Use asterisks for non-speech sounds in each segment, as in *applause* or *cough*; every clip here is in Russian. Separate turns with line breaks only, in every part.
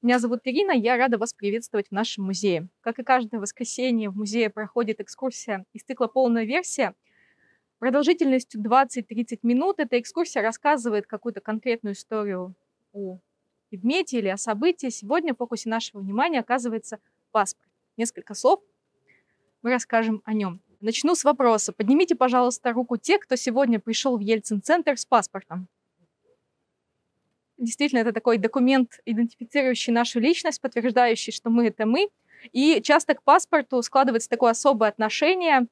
Меня зовут Ирина, я рада вас приветствовать в нашем музее. Как и каждое воскресенье в музее проходит экскурсия из цикла «Полная версия». Продолжительностью 20-30 минут эта экскурсия рассказывает какую-то конкретную историю о предмете или о событии. Сегодня в фокусе нашего внимания оказывается паспорт. Несколько слов мы расскажем о нем. Начну с вопроса. Поднимите, пожалуйста, руку те, кто сегодня пришел в Ельцин-центр с паспортом. Действительно, это такой документ, идентифицирующий нашу личность, подтверждающий, что мы — это мы. И часто к паспорту складывается такое особое отношение,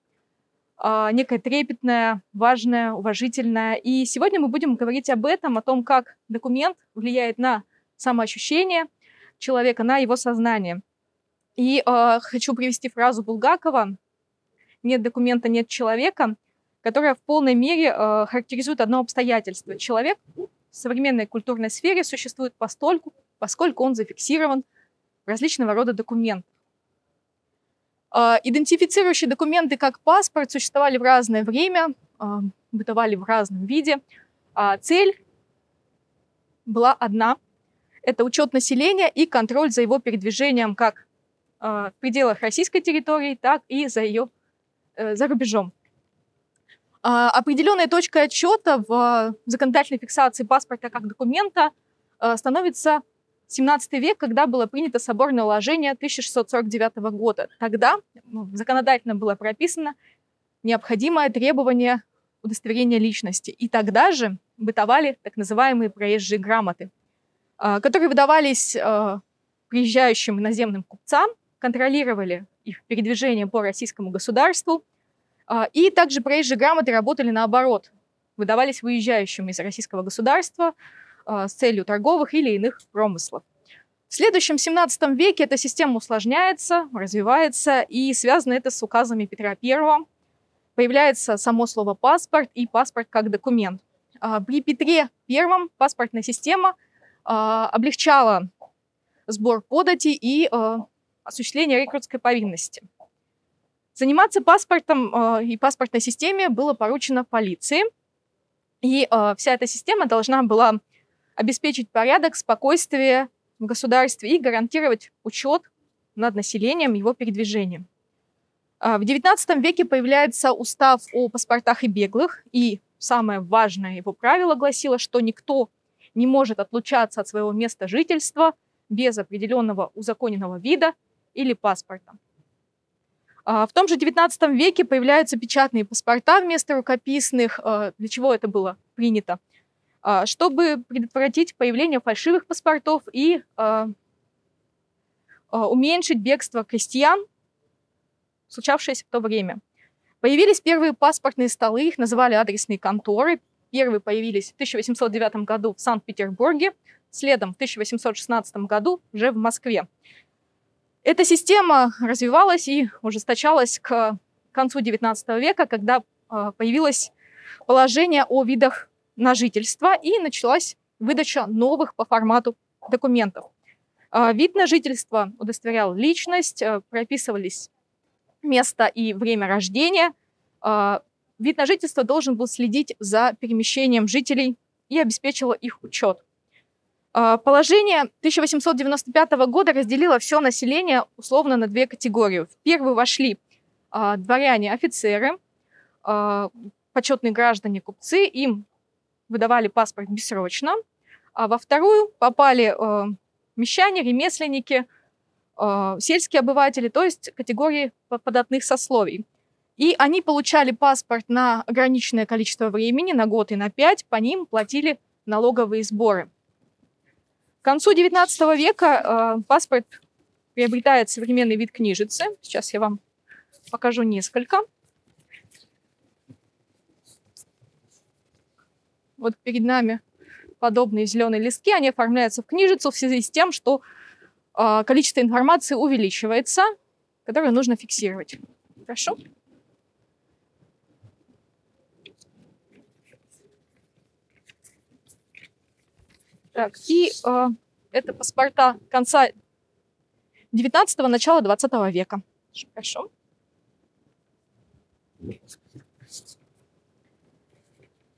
а, некое трепетное, важное, уважительное. И сегодня мы будем говорить об этом, о том, как документ влияет на самоощущение человека, на его сознание. И э, хочу привести фразу Булгакова «Нет документа, нет человека», которая в полной мере э, характеризует одно обстоятельство. Человек современной культурной сфере существует постольку, поскольку он зафиксирован в различного рода документах. А, идентифицирующие документы, как паспорт, существовали в разное время, а, бытовали в разном виде. А цель была одна – это учет населения и контроль за его передвижением как в пределах российской территории, так и за ее э, за рубежом. А, определенной точкой отчета в законодательной фиксации паспорта как документа а, становится 17 век, когда было принято соборное уложение 1649 года. Тогда ну, законодательно было прописано необходимое требование удостоверения личности. И тогда же бытовали так называемые проезжие грамоты, а, которые выдавались приезжающим иноземным купцам, контролировали их передвижение по российскому государству – и также проезжие грамоты работали наоборот. Выдавались выезжающим из российского государства а, с целью торговых или иных промыслов. В следующем 17 веке эта система усложняется, развивается, и связано это с указами Петра I. Появляется само слово «паспорт» и «паспорт» как документ. А, при Петре I паспортная система облегчала сбор подати и осуществление рекрутской повинности – Заниматься паспортом э, и паспортной системе было поручено полиции. И э, вся эта система должна была обеспечить порядок, спокойствие в государстве и гарантировать учет над населением, его передвижением. Э, в XIX веке появляется устав о паспортах и беглых, и самое важное его правило гласило, что никто не может отлучаться от своего места жительства без определенного узаконенного вида или паспорта. А, в том же XIX веке появляются печатные паспорта вместо рукописных. А, для чего это было принято? А, чтобы предотвратить появление фальшивых паспортов и уменьшить бегство крестьян, случавшееся в то время. Появились первые паспортные столы, их называли адресные конторы. Первые появились в 1809 году в Санкт-Петербурге, следом в 1816 году уже в Москве. Эта система развивалась и ужесточалась к концу XIX века, когда а, появилось положение о видах на жительство и началась выдача новых по формату документов. А, вид на жительство удостоверял личность, а, прописывались место и время рождения. Вид на жительство должен был следить за перемещением жителей и обеспечивал их учет. А, положение 1895 года разделило все население условно на две категории. В первую вошли а, дворяне, офицеры, а, почетные граждане, купцы, им выдавали паспорт бессрочно. А во вторую попали мещане, ремесленники, сельские обыватели, то есть категории податных сословий. И они получали паспорт на ограниченное количество времени, на год и на пять, по ним платили налоговые сборы концу XIX века э, паспорт приобретает современный вид книжицы. Сейчас я вам покажу несколько. Вот перед нами подобные зеленые листки, они оформляются в книжицу в связи с тем, что э, количество информации увеличивается, которое нужно фиксировать. Хорошо? Так, и э, это паспорта конца 19-го, начала 20 века. Хорошо.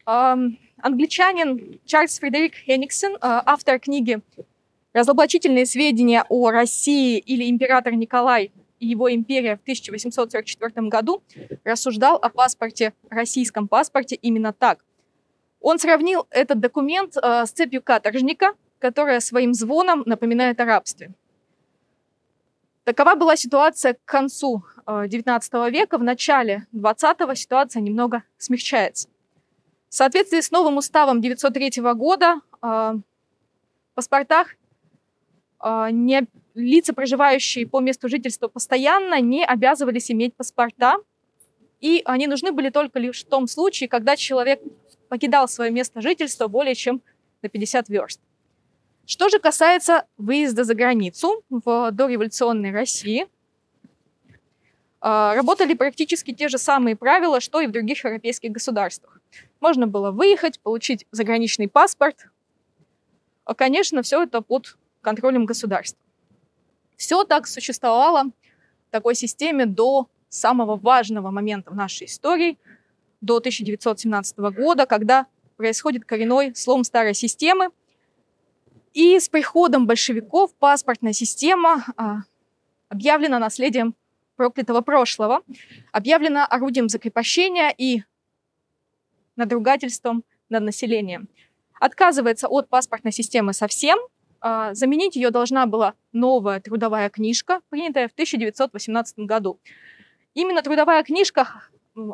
Э, англичанин Чарльз Фредерик Хенниксон, э, автор книги Разоблачительные сведения о России или император Николай и его империя в 1844 году рассуждал о паспорте, российском паспорте именно так. Он сравнил этот документ э, с цепью каторжника, которая своим звоном напоминает о рабстве. Такова была ситуация к концу XIX э, века. В начале XX ситуация немного смягчается. В соответствии с новым уставом 1903 года э, в паспортах не, лица, проживающие по месту жительства постоянно, не обязывались иметь паспорта, и они нужны были только лишь в том случае, когда человек покидал свое место жительства более чем на 50 верст. Что же касается выезда за границу в дореволюционной России, а, работали практически те же самые правила, что и в других европейских государствах. Можно было выехать, получить заграничный паспорт. А, конечно, все это под контролем государства. Все так существовало в такой системе до самого важного момента в нашей истории, до 1917 года, когда происходит коренной слом старой системы. И с приходом большевиков паспортная система а, объявлена наследием проклятого прошлого, объявлена орудием закрепощения и надругательством над населением. Отказывается от паспортной системы совсем, а, заменить ее должна была новая трудовая книжка, принятая в 1918 году. Именно трудовая книжка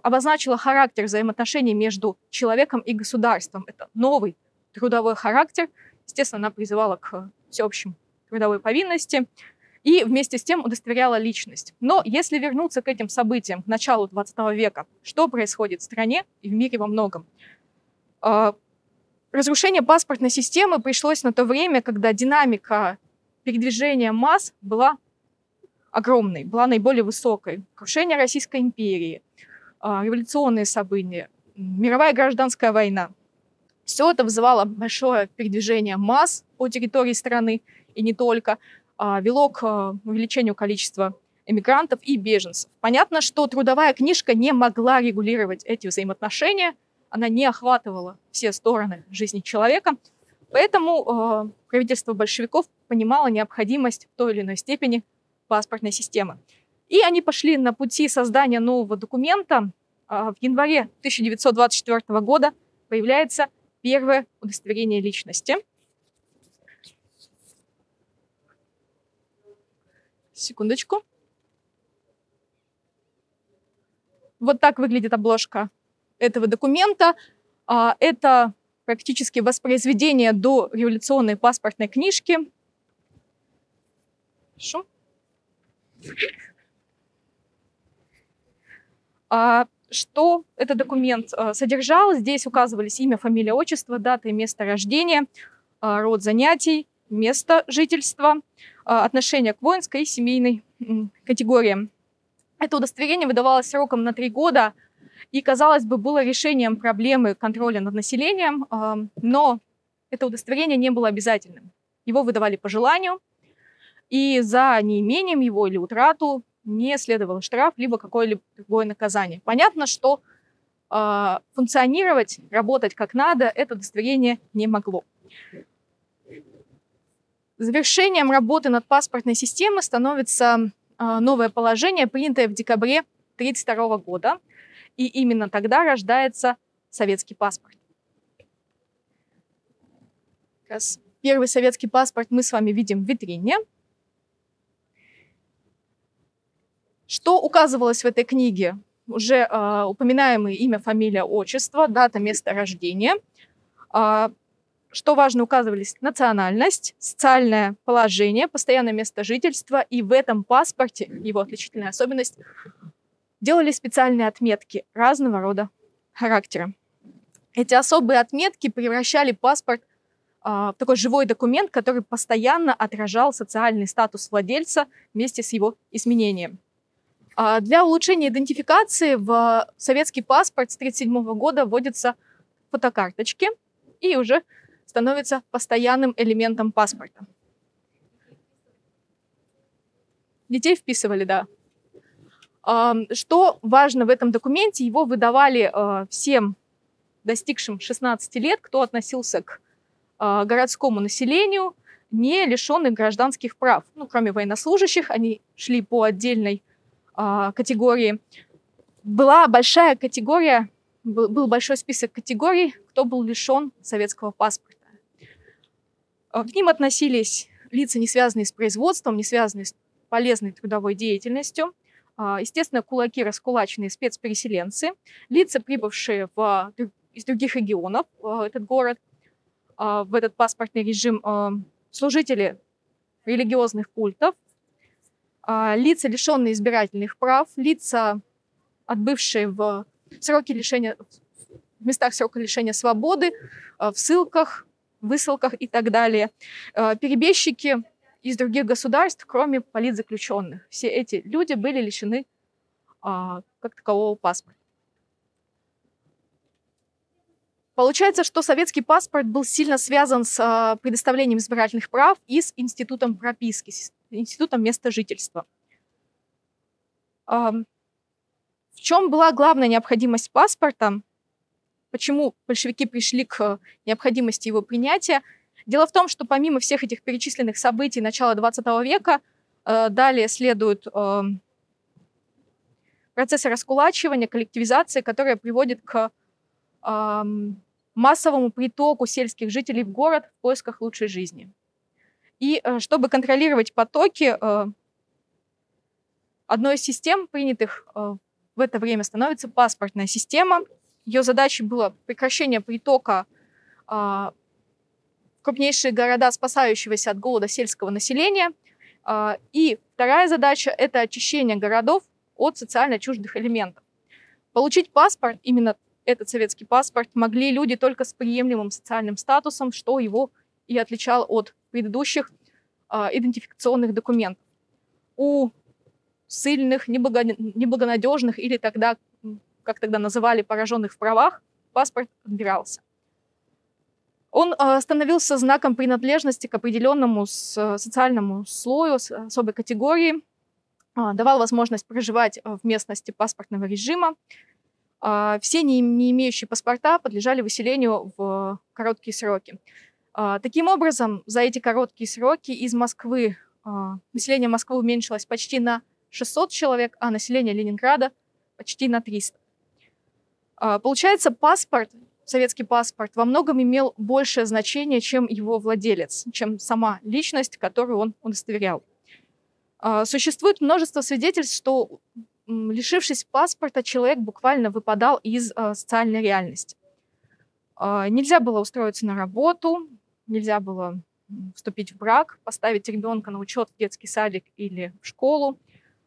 обозначила характер взаимоотношений между человеком и государством. Это новый трудовой характер. Естественно, она призывала к всеобщим трудовой повинности и вместе с тем удостоверяла личность. Но если вернуться к этим событиям, к началу 20 века, что происходит в стране и в мире во многом? А, разрушение паспортной системы пришлось на то время, когда динамика передвижения масс была огромной, была наиболее высокой. Крушение Российской империи – революционные события, мировая гражданская война. Все это вызывало большое передвижение масс по территории страны и не только, а, вело к а, увеличению количества эмигрантов и беженцев. Понятно, что трудовая книжка не могла регулировать эти взаимоотношения, она не охватывала все стороны жизни человека, поэтому правительство большевиков понимало необходимость в той или иной степени паспортной системы. И они пошли на пути создания нового документа. А, в январе 1924 года появляется первое удостоверение личности. Секундочку. Вот так выглядит обложка этого документа. А, это практически воспроизведение до революционной паспортной книжки. Хорошо. А, что этот документ а, содержал? Здесь указывались имя, фамилия, отчество, дата и место рождения, а, род занятий, место жительства, отношение к воинской и семейной категориям. Это удостоверение выдавалось сроком на три года и, казалось бы, было решением проблемы контроля над населением, но это удостоверение не было обязательным. Его выдавали по желанию, и за неимением его или утрату не следовал штраф, либо какое-либо другое наказание. Понятно, что э, функционировать, работать как надо, это удостоверение не могло. Завершением работы над паспортной системой становится э, новое положение, принятое в декабре 1932 года. И именно тогда рождается советский паспорт. Первый советский паспорт мы с вами видим в витрине. Что указывалось в этой книге? Уже э, упоминаемые имя, фамилия, отчество, дата, место рождения. Э, что важно, указывались национальность, социальное положение, постоянное место жительства. И в этом паспорте, его отличительная особенность, делали специальные отметки разного рода характера. Эти особые отметки превращали паспорт а, в такой живой документ, который постоянно отражал социальный статус владельца вместе с его изменением. А, для улучшения идентификации в советский паспорт с 1937 года вводятся фотокарточки и уже становится постоянным элементом паспорта. Детей вписывали, да. Что важно в этом документе, его выдавали а, всем достигшим 16 лет, кто относился к а, городскому населению, не лишенных гражданских прав. Ну, кроме военнослужащих, они шли по отдельной э, категории. Была большая категория, был, большой список категорий, кто был лишен советского паспорта. В ним относились лица, не связанные с производством, не связанные с полезной трудовой деятельностью, естественно, кулаки, раскулаченные спецпереселенцы, лица, прибывшие в, из других регионов в этот город, в этот паспортный режим, служители религиозных культов, лица, лишенные избирательных прав, лица, отбывшие в сроки лишения, в местах срока лишения свободы, в ссылках, высылках и так далее. Перебежчики из других государств, кроме политзаключенных. Все эти люди были лишены а, как такового паспорта. Получается, что советский паспорт был сильно связан с а, предоставлением избирательных прав и с институтом прописки, институтом места жительства. В чем была главная необходимость паспорта? Почему большевики пришли к необходимости его принятия? Дело в том, что помимо всех этих перечисленных событий начала 20 века, э, далее следуют э, процессы раскулачивания, коллективизации, которые приводят к массовому притоку сельских жителей в город в поисках лучшей жизни. И э, чтобы контролировать потоки, одной из систем, принятых в это время, становится паспортная система. Ее задачей было прекращение притока а, крупнейшие города, спасающегося от голода сельского населения. А, и вторая задача – это очищение городов от социально чуждых элементов. Получить паспорт, именно этот советский паспорт, могли люди только с приемлемым социальным статусом, что его и отличало от предыдущих э, идентификационных документов. У сильных, неблагонадежных или тогда, как тогда называли, пораженных в правах, паспорт отбирался. Он а, становился знаком принадлежности к определенному социальному слою, особой категории, а, давал возможность проживать в местности паспортного режима. А, все не, не имеющие паспорта подлежали выселению в короткие сроки. Таким образом, за эти короткие сроки из Москвы население Москвы уменьшилось почти на 600 человек, а население Ленинграда почти на 300. Получается, паспорт советский паспорт во многом имел большее значение, чем его владелец, чем сама личность, которую он удостоверял. А, существует множество свидетельств, что лишившись паспорта, человек буквально выпадал из а, социальной реальности. А, нельзя было устроиться на работу, нельзя было вступить в брак, поставить ребенка на учет в детский садик или в школу,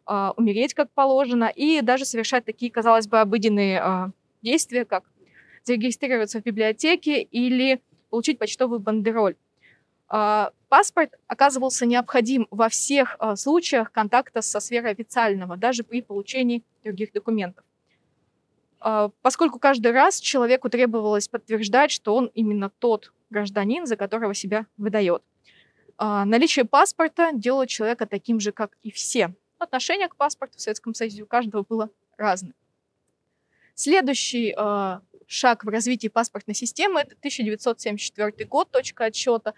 умереть как положено и даже совершать такие, казалось бы, обыденные действия, как зарегистрироваться в библиотеке или получить почтовую бандероль. А, паспорт оказывался необходим во всех а, случаях контакта со сферой официального, даже при получении других документов. А, поскольку каждый раз человеку требовалось подтверждать, что он именно тот гражданин, за которого себя выдает. Наличие паспорта делало человека таким же, как и все. Отношение к паспорту в Советском Союзе у каждого было разное. Следующий шаг в развитии паспортной системы – это 1974 год, точка отсчета.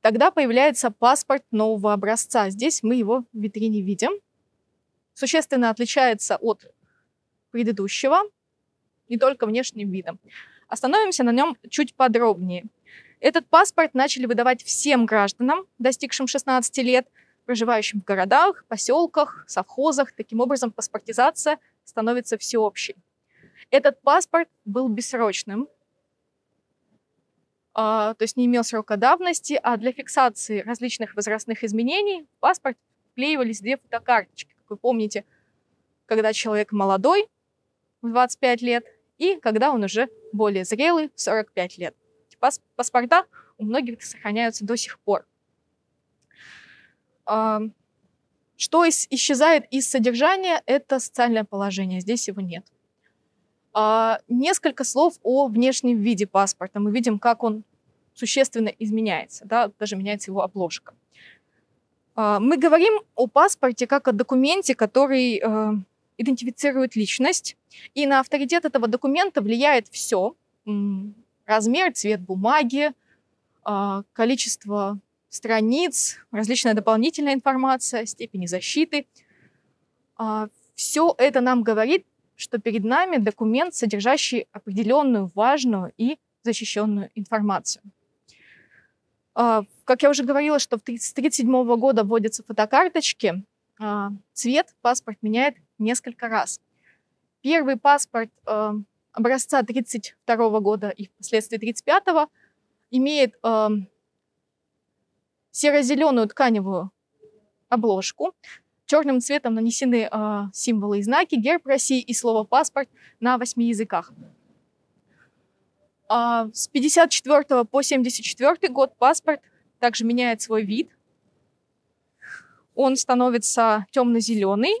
Тогда появляется паспорт нового образца. Здесь мы его в витрине видим. Существенно отличается от предыдущего, не только внешним видом. Остановимся на нем чуть подробнее. Этот паспорт начали выдавать всем гражданам, достигшим 16 лет, проживающим в городах, поселках, совхозах. Таким образом, паспортизация становится всеобщей. Этот паспорт был бессрочным, а, то есть не имел срока давности, а для фиксации различных возрастных изменений в паспорт вклеивались две фотокарточки. Как вы помните, когда человек молодой, в 25 лет, и когда он уже более зрелый, в 45 лет. Пас паспорта у многих сохраняются до сих пор. Что исчезает из содержания, это социальное положение. Здесь его нет. А, несколько слов о внешнем виде паспорта. Мы видим, как он существенно изменяется, да, даже меняется его обложка. А, мы говорим о паспорте как о документе, который э, идентифицирует личность, и на авторитет этого документа влияет все. Размер, цвет бумаги, а, количество страниц, различная дополнительная информация, степени защиты. А, Все это нам говорит, что перед нами документ, содержащий определенную важную и защищенную информацию. А, как я уже говорила, что с 1937 года вводятся фотокарточки, цвет паспорт меняет несколько раз. Первый паспорт образца 1932 года и впоследствии 1935 имеет серо-зеленую тканевую обложку. Черным цветом нанесены э, символы и знаки, герб России и слово «паспорт» на восьми языках. А с 54 по 74 год паспорт также меняет свой вид. Он становится темно-зеленый.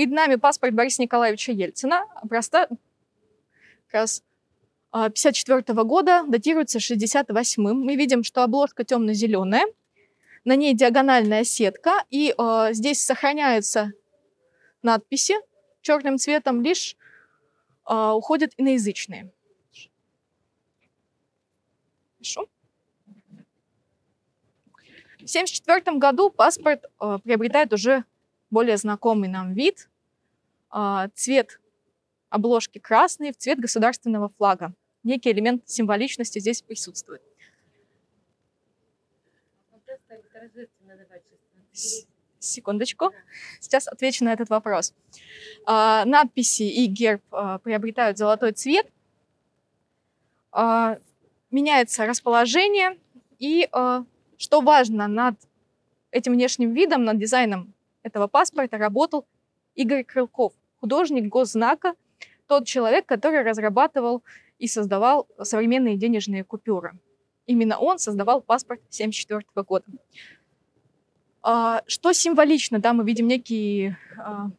Перед нами паспорт Бориса Николаевича Ельцина, образца как раз 54 -го года, датируется 68-м. Мы видим, что обложка темно-зеленая, на ней диагональная сетка, и э, здесь сохраняются надписи черным цветом, лишь э, уходят иноязычные. Хорошо. В 1974 году паспорт э, приобретает уже более знакомый нам вид. Э, цвет обложки красные в цвет государственного флага. Некий элемент символичности здесь присутствует. Секундочку. Сейчас отвечу на этот вопрос. А, надписи и герб а, приобретают золотой цвет. А, меняется расположение. И а, что важно, над этим внешним видом, над дизайном этого паспорта работал Игорь Крылков, художник госзнака – тот человек, который разрабатывал и создавал современные денежные купюры. Именно он создавал паспорт 1974 года. А, что символично, да, мы видим некий а,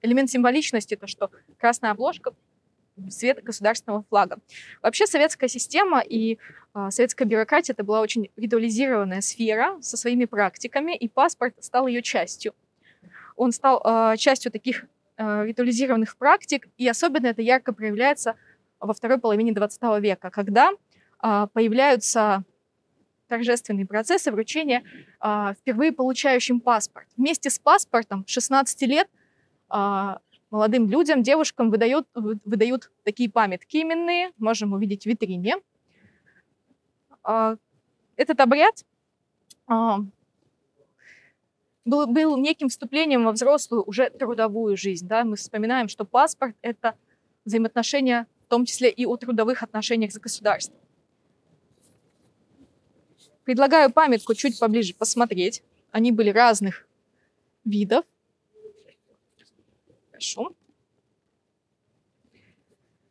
элемент символичности, то что красная обложка цвет государственного флага. Вообще советская система и э, советская бюрократия это была очень ритуализированная сфера со своими практиками, и паспорт стал ее частью. Он стал частью таких ритуализированных практик, и особенно это ярко проявляется во второй половине 20 века, когда а, появляются торжественные процессы вручения а, впервые получающим паспорт. Вместе с паспортом 16 лет а, молодым людям, девушкам выдают, выдают такие памятки именные, можем увидеть в витрине. Этот обряд был, был неким вступлением во взрослую, уже трудовую жизнь. Да? Мы вспоминаем, что паспорт — это взаимоотношения, в том числе и о трудовых отношениях с государством. Предлагаю памятку чуть поближе посмотреть. Они были разных видов. Хорошо.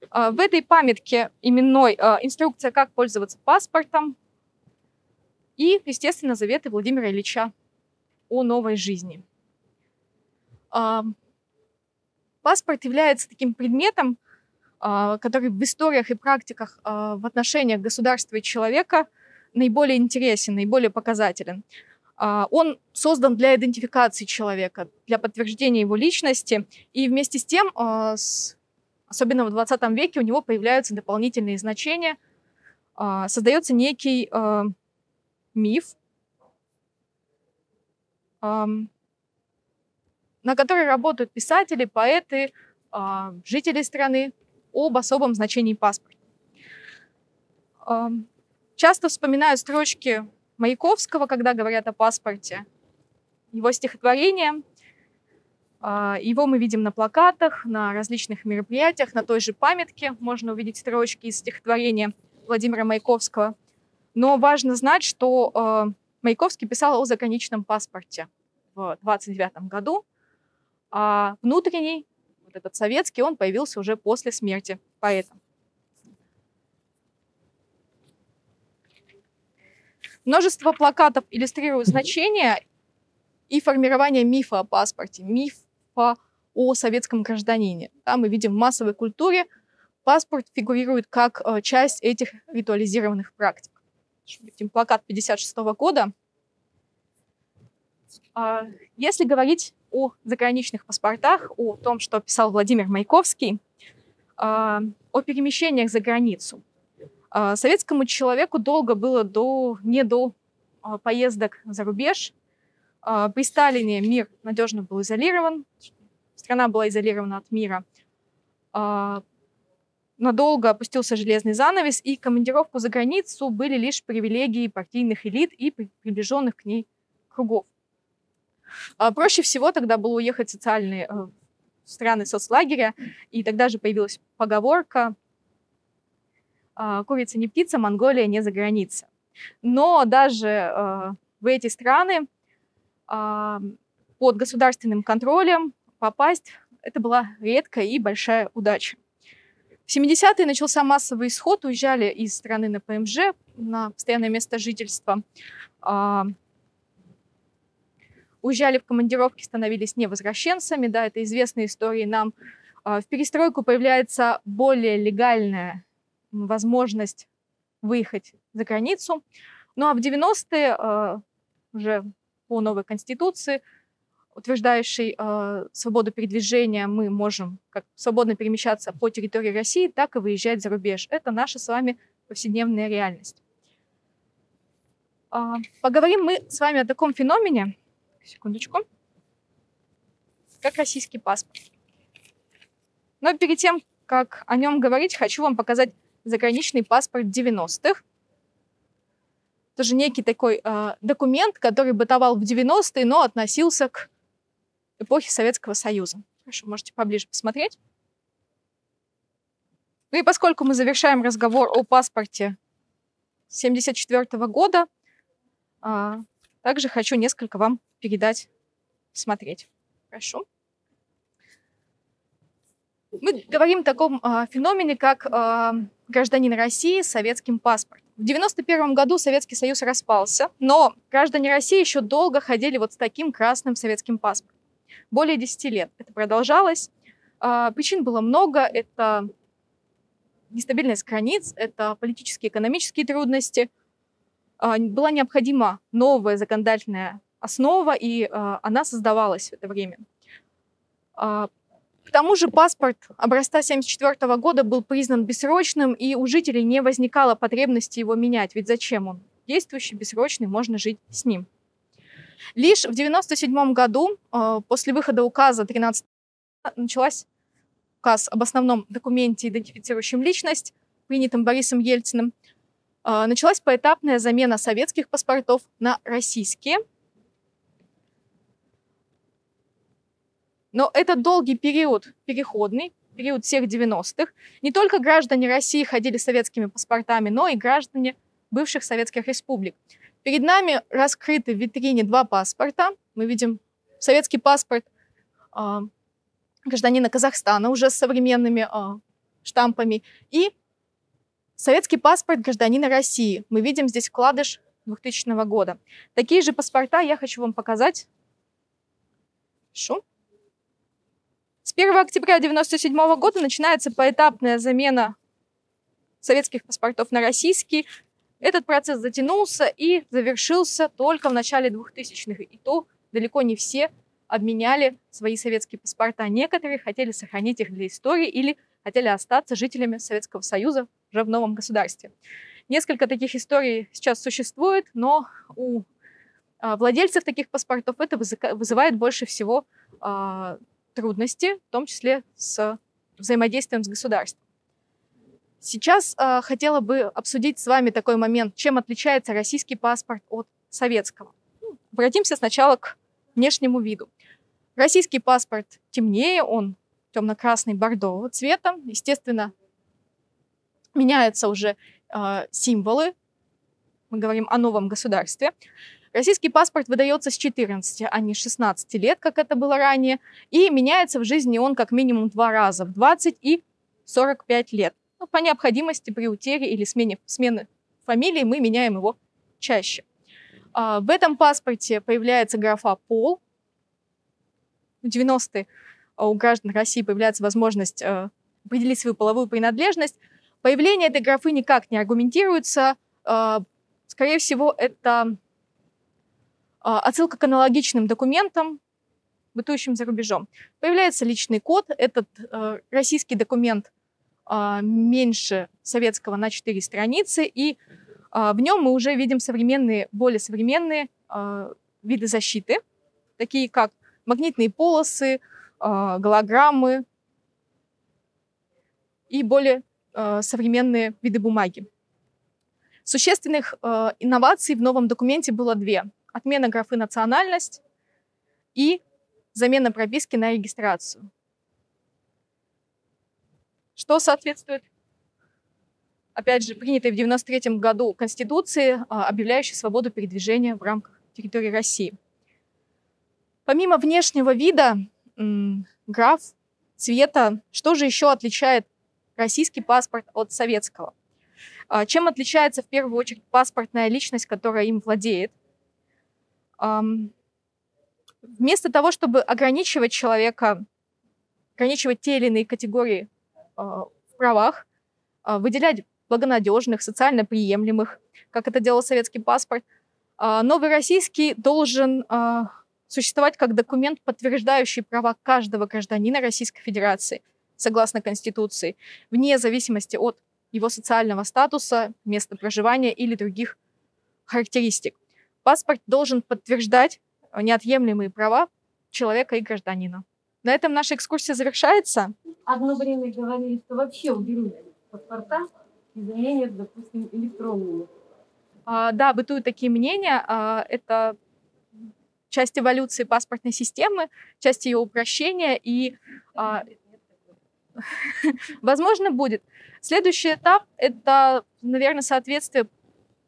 А, в этой памятке именной а, инструкция, как пользоваться паспортом и, естественно, заветы Владимира Ильича о новой жизни. Паспорт является таким предметом, а, который в историях и практиках а, в отношениях государства и человека наиболее интересен, наиболее показателен. А, он создан для идентификации человека, для подтверждения его личности, и вместе с тем, особенно в 20 веке, у него появляются дополнительные значения, создается некий миф, на которой работают писатели, поэты, а, жители страны об особом значении паспорта. Часто вспоминаю строчки Маяковского, когда говорят о паспорте. Его стихотворение, а, его мы видим на плакатах, на различных мероприятиях, на той же памятке можно увидеть строчки из стихотворения Владимира Маяковского. Но важно знать, что а, Маяковский писал о заграничном паспорте в 29 году, а внутренний, вот этот советский, он появился уже после смерти поэта. Множество плакатов иллюстрируют значение и формирование мифа о паспорте, мифа о советском гражданине. Да, мы видим в массовой культуре паспорт фигурирует как э, часть этих ритуализированных практик. Видим плакат 56 года. А, если говорить о заграничных паспортах, о том, что писал Владимир Маяковский, о перемещениях за границу. Советскому человеку долго было до, не до поездок за рубеж. При Сталине мир надежно был изолирован, страна была изолирована от мира. Надолго опустился железный занавес, и командировку за границу были лишь привилегии партийных элит и приближенных к ней кругов. Проще всего тогда было уехать в социальные э, страны соцлагеря, и тогда же появилась поговорка «Курица не птица, Монголия не за граница». Но даже э, в эти страны под государственным контролем попасть это была редкая и большая удача. В 70-е начался массовый исход, уезжали из страны на ПМЖ, на постоянное место жительства. Уезжали в командировки, становились невозвращенцами, да, это известные истории нам. В перестройку появляется более легальная возможность выехать за границу. Ну а в 90-е уже по новой конституции утверждающий э, свободу передвижения, мы можем как свободно перемещаться по территории России, так и выезжать за рубеж. Это наша с вами повседневная реальность. Э, поговорим мы с вами о таком феномене, секундочку, как российский паспорт. Но перед тем, как о нем говорить, хочу вам показать заграничный паспорт 90-х. Тоже некий такой э, документ, который бытовал в 90-е, но относился к эпохи Советского Союза. Хорошо, можете поближе посмотреть. Ну и поскольку мы завершаем разговор о паспорте 1974 года, а, также хочу несколько вам передать, посмотреть. Прошу. Мы говорим о таком а, феномене, как а, гражданин России с советским паспортом. В 1991 году Советский Союз распался, но граждане России еще долго ходили вот с таким красным советским паспортом более 10 лет. Это продолжалось. А, причин было много. Это нестабильность границ, это политические, экономические трудности. А, была необходима новая законодательная основа, и а, она создавалась в это время. К тому же паспорт образца 1974 года был признан бессрочным, и у жителей не возникало потребности его менять. Ведь зачем он? Действующий, бессрочный, можно жить с ним. Лишь в 1997 году, э, после выхода указа 13 началась указ об основном документе, идентифицирующем личность, принятым Борисом Ельциным, э, началась поэтапная замена советских паспортов на российские. Но этот долгий период, переходный, период всех 90-х, не только граждане России ходили советскими паспортами, но и граждане бывших советских республик. Перед нами раскрыты в витрине два паспорта. Мы видим советский паспорт э, гражданина Казахстана уже с современными э, штампами и советский паспорт гражданина России. Мы видим здесь вкладыш 2000 года. Такие же паспорта я хочу вам показать. Шу. С 1 октября 1997 года начинается поэтапная замена советских паспортов на российские. Этот процесс затянулся и завершился только в начале 2000-х. И то далеко не все обменяли свои советские паспорта. Некоторые хотели сохранить их для истории или хотели остаться жителями Советского Союза уже в новом государстве. Несколько таких историй сейчас существует, но у а, владельцев таких паспортов это вызывает больше всего а, трудности, в том числе с взаимодействием с государством. Сейчас э, хотела бы обсудить с вами такой момент, чем отличается российский паспорт от советского. Ну, обратимся сначала к внешнему виду. Российский паспорт темнее, он темно-красный бордового цвета. Естественно, меняются уже э, символы. Мы говорим о новом государстве. Российский паспорт выдается с 14, а не 16 лет, как это было ранее. И меняется в жизни он как минимум два раза, в 20 и 45 лет. Но по необходимости при утере или смене, смены фамилии мы меняем его чаще. А, в этом паспорте появляется графа «пол». В 90-е а, у граждан России появляется возможность а, определить свою половую принадлежность. Появление этой графы никак не аргументируется. Скорее всего, это отсылка к аналогичным документам, бытующим за рубежом. Появляется личный код. Этот российский документ меньше советского на 4 страницы, и а, в нем мы уже видим современные, более современные а, виды защиты, такие как магнитные полосы, а, голограммы и более а, современные виды бумаги. Существенных а, инноваций в новом документе было две. Отмена графы «национальность» и замена прописки на регистрацию. Что соответствует, опять же, принятой в 1993 году Конституции, а, объявляющей свободу передвижения в рамках территории России. Помимо внешнего вида, граф, цвета, что же еще отличает российский паспорт от советского? А, чем отличается в первую очередь паспортная личность, которая им владеет? Вместо того, чтобы ограничивать человека, ограничивать те или иные категории в правах, а, выделять благонадежных, социально приемлемых, как это делал советский паспорт, новый российский должен существовать как документ, подтверждающий права каждого гражданина Российской Федерации, согласно Конституции, вне зависимости от его социального статуса, места проживания или других характеристик. Паспорт должен подтверждать неотъемлемые права человека и гражданина. На этом наша экскурсия завершается.
Одно время говорили, что вообще уберут паспорта и заменят, допустим, электронными.
А, да, бытуют такие мнения. А, это часть эволюции паспортной системы, часть ее упрощения и, а, *laughs* возможно, будет. Следующий этап – это, наверное, соответствие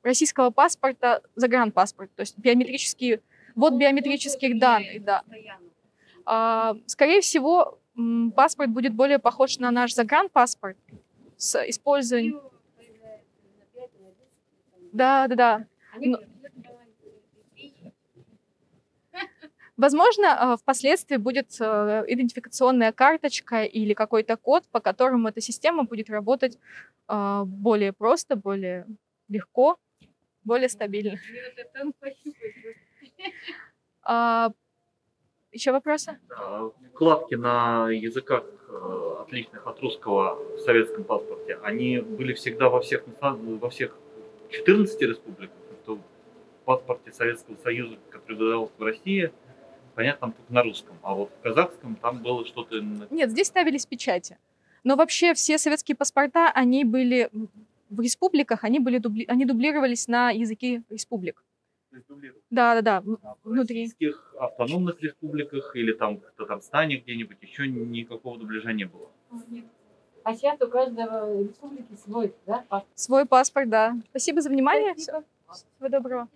российского паспорта загранпаспорту, то есть биометрические, вот биометрических данных, да. А, скорее всего, паспорт будет более похож на наш загранпаспорт с использованием... Да, да, да. Но... Возможно, а, впоследствии будет э, идентификационная карточка или какой-то код, по которому эта система будет работать а, более просто, более легко, более стабильно. Еще вопросы?
Вкладки на языках э, отличных от русского в советском паспорте, они были всегда во всех, во всех 14 республиках, в паспорте Советского Союза, который выдавался в России, понятно, там только на русском, а вот в казахском там было что-то...
Нет, здесь ставились печати. Но вообще все советские паспорта, они были в республиках, они, были дубли... они дублировались на языки республик. Да, да, да,
а внутри. В российских автономных республиках или там в Татарстане где-нибудь еще никакого дубляжа не было?
Нет. А сейчас у каждого республики свой, да, паспорт?
Свой паспорт, да. Спасибо за внимание. Спасибо. Всего доброго.